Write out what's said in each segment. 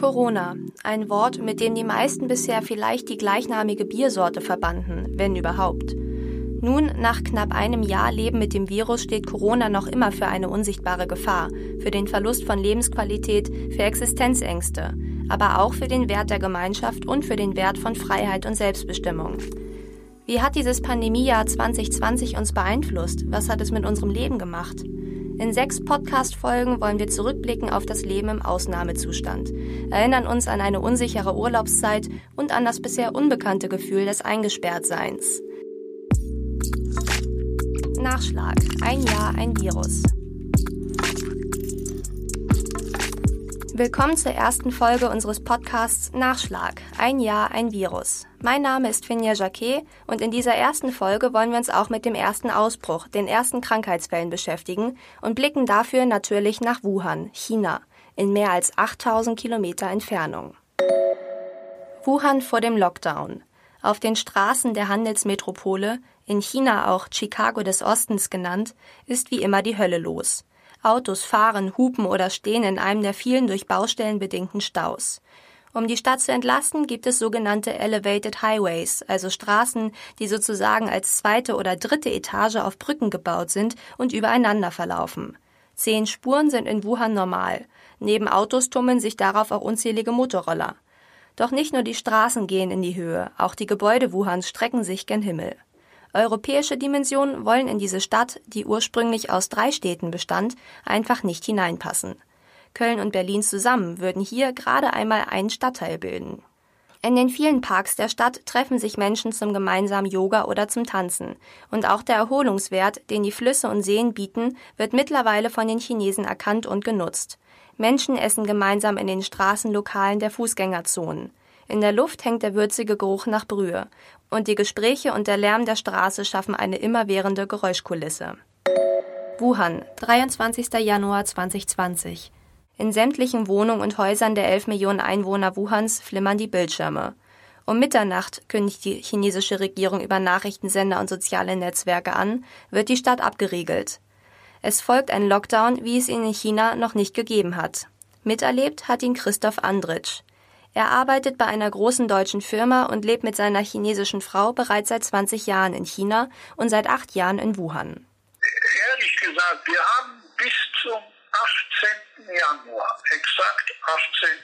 Corona, ein Wort, mit dem die meisten bisher vielleicht die gleichnamige Biersorte verbanden, wenn überhaupt. Nun, nach knapp einem Jahr Leben mit dem Virus steht Corona noch immer für eine unsichtbare Gefahr, für den Verlust von Lebensqualität, für Existenzängste, aber auch für den Wert der Gemeinschaft und für den Wert von Freiheit und Selbstbestimmung. Wie hat dieses Pandemiejahr 2020 uns beeinflusst? Was hat es mit unserem Leben gemacht? In sechs Podcast-Folgen wollen wir zurückblicken auf das Leben im Ausnahmezustand, erinnern uns an eine unsichere Urlaubszeit und an das bisher unbekannte Gefühl des Eingesperrtseins. Nachschlag. Ein Jahr, ein Virus. Willkommen zur ersten Folge unseres Podcasts Nachschlag. Ein Jahr, ein Virus. Mein Name ist Finja Jacquet und in dieser ersten Folge wollen wir uns auch mit dem ersten Ausbruch, den ersten Krankheitsfällen beschäftigen und blicken dafür natürlich nach Wuhan, China, in mehr als 8000 Kilometer Entfernung. Wuhan vor dem Lockdown. Auf den Straßen der Handelsmetropole, in China auch Chicago des Ostens genannt, ist wie immer die Hölle los. Autos fahren, hupen oder stehen in einem der vielen durch Baustellen bedingten Staus. Um die Stadt zu entlasten, gibt es sogenannte Elevated Highways, also Straßen, die sozusagen als zweite oder dritte Etage auf Brücken gebaut sind und übereinander verlaufen. Zehn Spuren sind in Wuhan normal. Neben Autos tummeln sich darauf auch unzählige Motorroller. Doch nicht nur die Straßen gehen in die Höhe, auch die Gebäude Wuhans strecken sich gen Himmel. Europäische Dimensionen wollen in diese Stadt, die ursprünglich aus drei Städten bestand, einfach nicht hineinpassen. Köln und Berlin zusammen würden hier gerade einmal einen Stadtteil bilden. In den vielen Parks der Stadt treffen sich Menschen zum gemeinsamen Yoga oder zum Tanzen. Und auch der Erholungswert, den die Flüsse und Seen bieten, wird mittlerweile von den Chinesen erkannt und genutzt. Menschen essen gemeinsam in den Straßenlokalen der Fußgängerzonen. In der Luft hängt der würzige Geruch nach Brühe und die Gespräche und der Lärm der Straße schaffen eine immerwährende Geräuschkulisse. Wuhan, 23. Januar 2020. In sämtlichen Wohnungen und Häusern der 11 Millionen Einwohner Wuhans flimmern die Bildschirme. Um Mitternacht kündigt die chinesische Regierung über Nachrichtensender und soziale Netzwerke an, wird die Stadt abgeriegelt. Es folgt ein Lockdown, wie es ihn in China noch nicht gegeben hat. Miterlebt hat ihn Christoph Andritsch. Er arbeitet bei einer großen deutschen Firma und lebt mit seiner chinesischen Frau bereits seit 20 Jahren in China und seit acht Jahren in Wuhan. Ehrlich gesagt, wir haben bis zum 18. Januar, exakt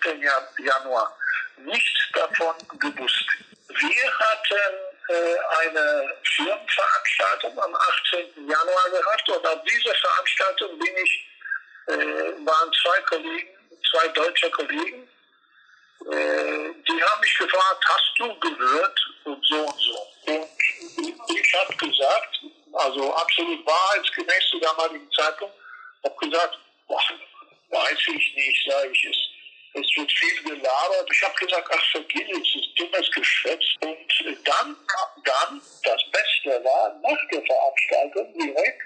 18. Januar, nichts davon gewusst. Wir hatten äh, eine Firmenveranstaltung am 18. Januar gehabt und auf dieser Veranstaltung bin ich, äh, waren zwei Kollegen, zwei deutsche Kollegen äh, die haben mich gefragt, hast du gehört und so und so. Und ich habe gesagt, also absolut wahrheitsgemäß zu damaligen Zeitpunkt, habe gesagt, boah, weiß ich nicht, sage ich es. Es wird viel gelabert. Ich habe gesagt, ach vergiss es, ist dummes Geschwätz. Und dann, dann, das Beste war, nach der Veranstaltung direkt,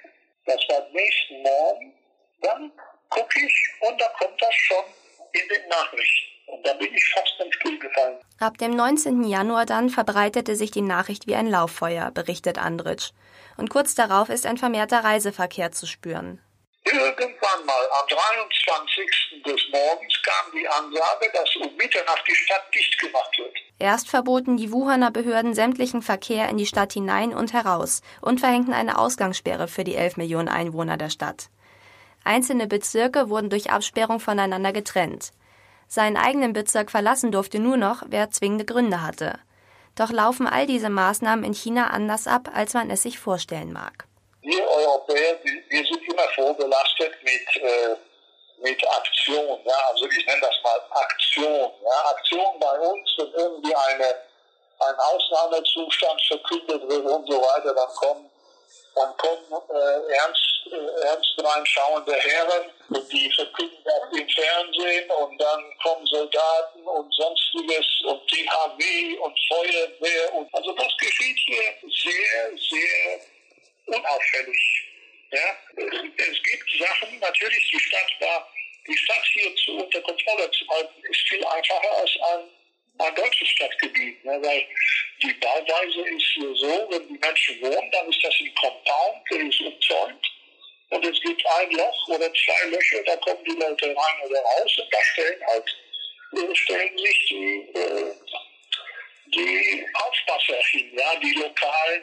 das war nächsten Morgen, dann gucke ich und da kommt das schon in den Nachrichten. Und da bin ich fast vom Stuhl gefallen. Ab dem 19. Januar dann verbreitete sich die Nachricht wie ein Lauffeuer, berichtet Andritsch. Und kurz darauf ist ein vermehrter Reiseverkehr zu spüren. Irgendwann mal am 23. des Morgens kam die Ansage, dass um Mitternacht die Stadt dicht gemacht wird. Erst verboten die Wuhaner Behörden sämtlichen Verkehr in die Stadt hinein und heraus und verhängten eine Ausgangssperre für die 11 Millionen Einwohner der Stadt. Einzelne Bezirke wurden durch Absperrung voneinander getrennt. Seinen eigenen Bezirk verlassen durfte nur noch, wer zwingende Gründe hatte. Doch laufen all diese Maßnahmen in China anders ab, als man es sich vorstellen mag. Wir Europäer, wir sind immer vorbelastet mit, äh, mit Aktion. Ja? Also ich nenne das mal Aktion. Ja? Aktion bei uns, wenn irgendwie eine, ein Ausnahmezustand verkündet wird und so weiter, dann kommen, dann kommen äh, ernst äh, ernst reinschauende Herren, die verkünden das im Fernsehen und dann kommen Soldaten und sonstiges und THW und Feuerwehr und also das geschieht hier sehr, sehr unauffällig. Ja? Es gibt Sachen, natürlich die Stadt war, die Stadt hier zu, unter Kontrolle zu halten, ist viel einfacher als ein, ein deutsches Stadtgebiet, ne? weil die Bauweise ist so, wenn die Menschen wohnen, dann ist das ein Compound, der ist umzäunt und es gibt ein Loch oder zwei Löcher, da kommen die Leute rein oder raus und da stellen halt stellen sich die, äh, die Aufpasser hin, ja, die lokalen,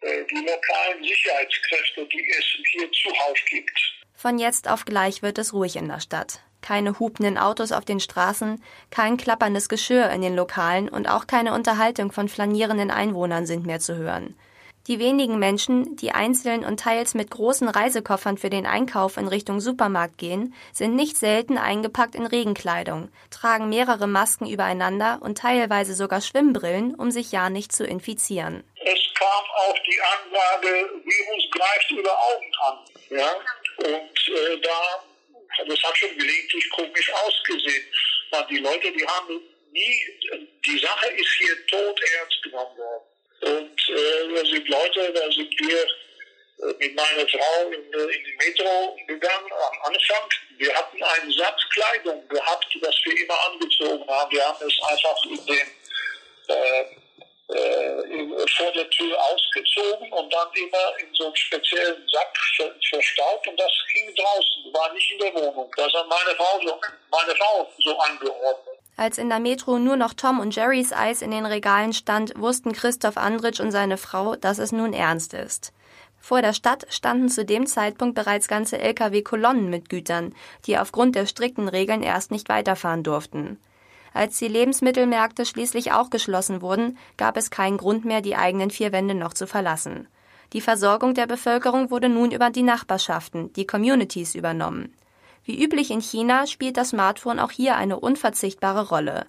äh, die lokalen Sicherheitskräfte, die es hier zuhauf gibt. Von jetzt auf gleich wird es ruhig in der Stadt. Keine hupenden Autos auf den Straßen, kein klapperndes Geschirr in den Lokalen und auch keine Unterhaltung von flanierenden Einwohnern sind mehr zu hören. Die wenigen Menschen, die einzeln und teils mit großen Reisekoffern für den Einkauf in Richtung Supermarkt gehen, sind nicht selten eingepackt in Regenkleidung, tragen mehrere Masken übereinander und teilweise sogar Schwimmbrillen, um sich ja nicht zu infizieren. Es kam auch die Ansage, Virus greift über Augen an. Ja? Und äh, da, das hat schon gelegentlich komisch ausgesehen. Weil die Leute, die haben nie, die Sache ist hier tot ernst genommen worden. Äh, da sind Leute, da sind wir äh, mit meiner Frau in, in, die Metro gegangen am Anfang. Wir hatten einen Satz Kleidung gehabt, das wir immer angezogen haben. Wir haben es einfach in den, äh, äh, vor der Tür ausgezogen und dann immer in so einem speziellen Sack verstaut und das ging draußen, war nicht in der Wohnung. Das hat meine Frau so, meine Frau so angeordnet. Als in der Metro nur noch Tom und Jerrys Eis in den Regalen stand, wussten Christoph Andritsch und seine Frau, dass es nun ernst ist. Vor der Stadt standen zu dem Zeitpunkt bereits ganze Lkw-Kolonnen mit Gütern, die aufgrund der strikten Regeln erst nicht weiterfahren durften. Als die Lebensmittelmärkte schließlich auch geschlossen wurden, gab es keinen Grund mehr, die eigenen vier Wände noch zu verlassen. Die Versorgung der Bevölkerung wurde nun über die Nachbarschaften, die Communities übernommen. Wie üblich in China spielt das Smartphone auch hier eine unverzichtbare Rolle.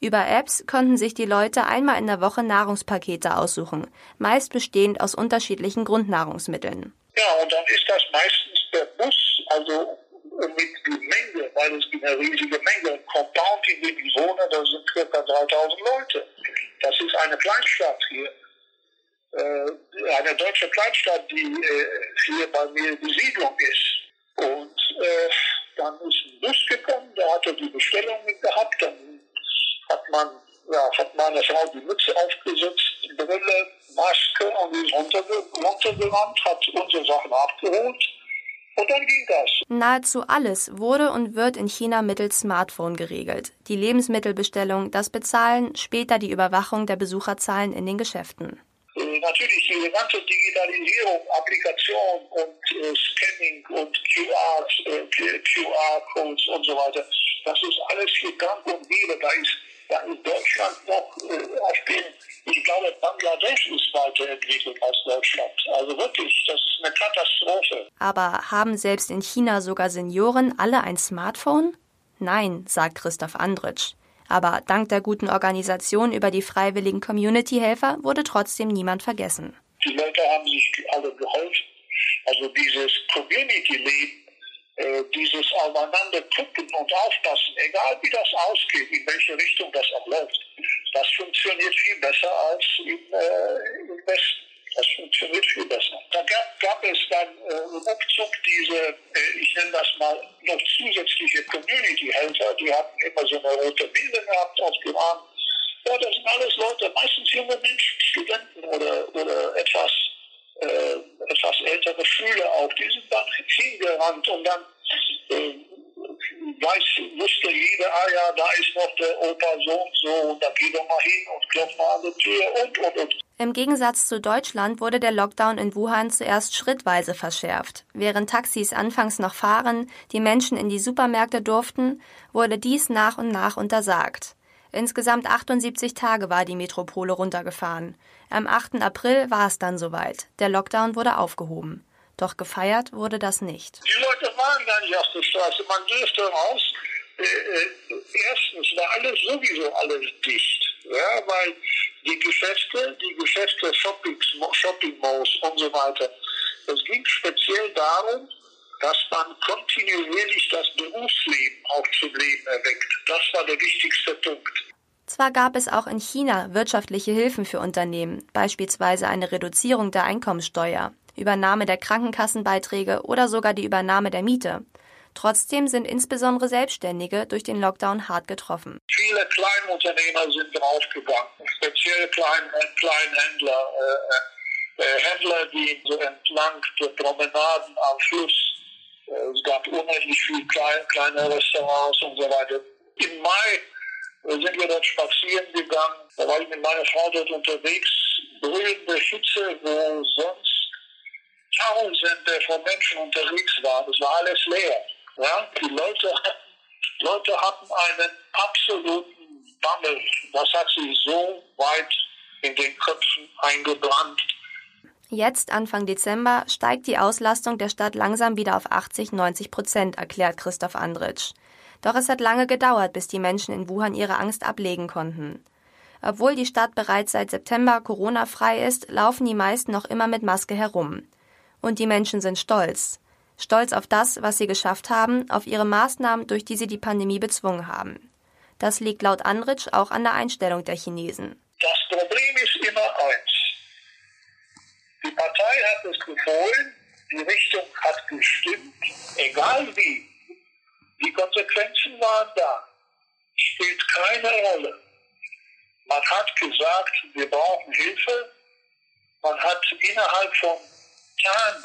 Über Apps konnten sich die Leute einmal in der Woche Nahrungspakete aussuchen, meist bestehend aus unterschiedlichen Grundnahrungsmitteln. Ja, und dann ist das meistens der Bus, also mit der Menge, weil es gibt eine riesige Menge. Ein Compound, in dem ich wohne, da sind ca. 3000 Leute. Das ist eine Kleinstadt hier. Äh, eine deutsche Kleinstadt, die äh, hier bei mir Besiedlung ist. Äh, dann ist ein Bus gekommen, der hatte die Bestellung gehabt, dann hat man, ja, hat meine Frau die Mütze aufgesetzt, Brille, Maske und ist runtergerannt, hat unsere Sachen abgeholt. Und dann ging das. Nahezu alles wurde und wird in China mittels Smartphone geregelt. Die Lebensmittelbestellung, das Bezahlen, später die Überwachung der Besucherzahlen in den Geschäften. Äh, natürlich diese ganze Digitalisierung, Applikation und äh, Scanning und QR, äh, QR-Codes und so weiter, das ist alles hier gang und gäbe. Da ist, da ist Deutschland noch äh, auf dem, ich glaube, Bangladesch ist weiterentwickelt als Deutschland. Also wirklich, das ist eine Katastrophe. Aber haben selbst in China sogar Senioren alle ein Smartphone? Nein, sagt Christoph Andritsch. Aber dank der guten Organisation über die freiwilligen Community-Helfer wurde trotzdem niemand vergessen. Die Leute haben sich alle geholfen. Also dieses Community-Leben, äh, dieses Aufeinander gucken und aufpassen, egal wie das ausgeht, in welche Richtung das auch läuft, das funktioniert viel besser als im, äh, im Westen. Viel besser. Da gab, gab es dann äh, ruckzuck diese, äh, ich nenne das mal, noch zusätzliche Community-Helfer, die hatten immer so eine rote Binde gehabt auf dem Arm. Ja, das sind alles Leute, meistens junge Menschen, Studenten oder, oder etwas, äh, etwas ältere Schüler auch. Die sind dann hingerannt und dann äh, weiß, wusste jeder, ah ja, da ist noch der Opa so und so, und da geh doch mal hin und klopf mal an die Tür und, und, und. Im Gegensatz zu Deutschland wurde der Lockdown in Wuhan zuerst schrittweise verschärft. Während Taxis anfangs noch fahren, die Menschen in die Supermärkte durften, wurde dies nach und nach untersagt. Insgesamt 78 Tage war die Metropole runtergefahren. Am 8. April war es dann soweit. Der Lockdown wurde aufgehoben. Doch gefeiert wurde das nicht. Die Leute waren gar nicht auf der Straße. Man durfte raus. Äh, äh, erstens war alles sowieso alles dicht. Ja, weil die Geschäfte, die Geschäfte, Shopping, Shopping Malls und so weiter, es ging speziell darum, dass man kontinuierlich das Berufsleben auch zum Leben erweckt. Das war der wichtigste Punkt. Zwar gab es auch in China wirtschaftliche Hilfen für Unternehmen, beispielsweise eine Reduzierung der Einkommensteuer, Übernahme der Krankenkassenbeiträge oder sogar die Übernahme der Miete. Trotzdem sind insbesondere Selbstständige durch den Lockdown hart getroffen. Viele Kleinunternehmer sind draufgegangen, speziell Klein, Kleinhändler, äh, äh, Händler, die so entlang der Promenaden am Fluss, äh, es gab unheimlich viele klein, kleine Restaurants und so weiter. Im Mai sind wir dort spazieren gegangen. Da war ich mit meiner Frau dort unterwegs. Brühende Hitze, wo sonst Tausende von Menschen unterwegs waren. Es war alles leer. Ja? Die Leute Leute hatten einen absoluten Bammel. Das hat sich so weit in den Köpfen eingebrannt. Jetzt, Anfang Dezember, steigt die Auslastung der Stadt langsam wieder auf 80, 90 Prozent, erklärt Christoph Andritsch. Doch es hat lange gedauert, bis die Menschen in Wuhan ihre Angst ablegen konnten. Obwohl die Stadt bereits seit September Corona-frei ist, laufen die meisten noch immer mit Maske herum. Und die Menschen sind stolz. Stolz auf das, was sie geschafft haben, auf ihre Maßnahmen, durch die sie die Pandemie bezwungen haben. Das liegt laut Andritsch auch an der Einstellung der Chinesen. Das Problem ist immer eins. Die Partei hat es befohlen, die Richtung hat gestimmt, egal wie. Die Konsequenzen waren da. Spielt keine Rolle. Man hat gesagt, wir brauchen Hilfe. Man hat innerhalb von Tagen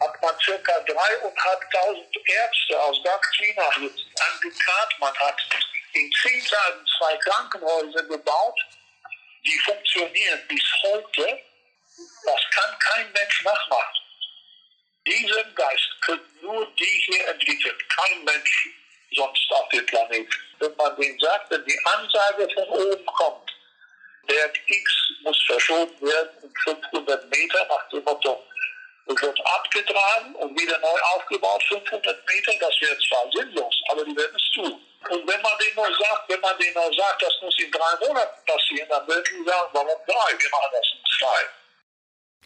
hat man circa 3.500 Ärzte aus ganz China angekarrt. Man hat in zehn Tagen zwei Krankenhäuser gebaut, die funktionieren bis heute. Das kann kein Mensch nachmachen. Diesen Geist können nur die hier entwickeln, kein Mensch sonst auf dem Planeten. Wenn man den sagt, wenn die Ansage von oben kommt, Berg X muss verschoben werden um 500 Meter nach dem Motto, es wird abgetragen und wieder neu aufgebaut 500 Meter, das wäre zwar sinnlos, aber die werden es tun. Und wenn man denen nur sagt, wenn man denen nur sagt, das muss in drei Monaten passieren, dann würden die sagen, warum drei? Wir machen das in zwei.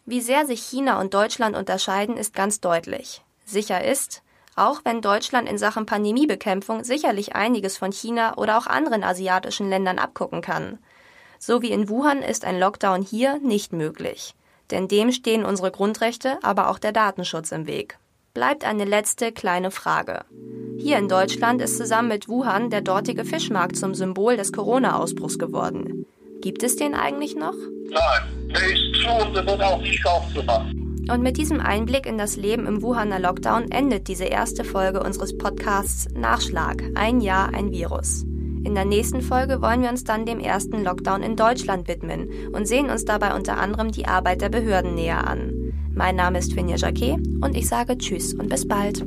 Wie sehr sich China und Deutschland unterscheiden, ist ganz deutlich. Sicher ist, auch wenn Deutschland in Sachen Pandemiebekämpfung sicherlich einiges von China oder auch anderen asiatischen Ländern abgucken kann. So wie in Wuhan ist ein Lockdown hier nicht möglich. Denn dem stehen unsere Grundrechte, aber auch der Datenschutz im Weg. Bleibt eine letzte kleine Frage. Hier in Deutschland ist zusammen mit Wuhan der dortige Fischmarkt zum Symbol des Corona-Ausbruchs geworden. Gibt es den eigentlich noch? Nein, der ist zu und der wird auch nicht aufgemacht. Und mit diesem Einblick in das Leben im Wuhaner Lockdown endet diese erste Folge unseres Podcasts Nachschlag. Ein Jahr, ein Virus. In der nächsten Folge wollen wir uns dann dem ersten Lockdown in Deutschland widmen und sehen uns dabei unter anderem die Arbeit der Behörden näher an. Mein Name ist Finja Jacquet und ich sage Tschüss und bis bald.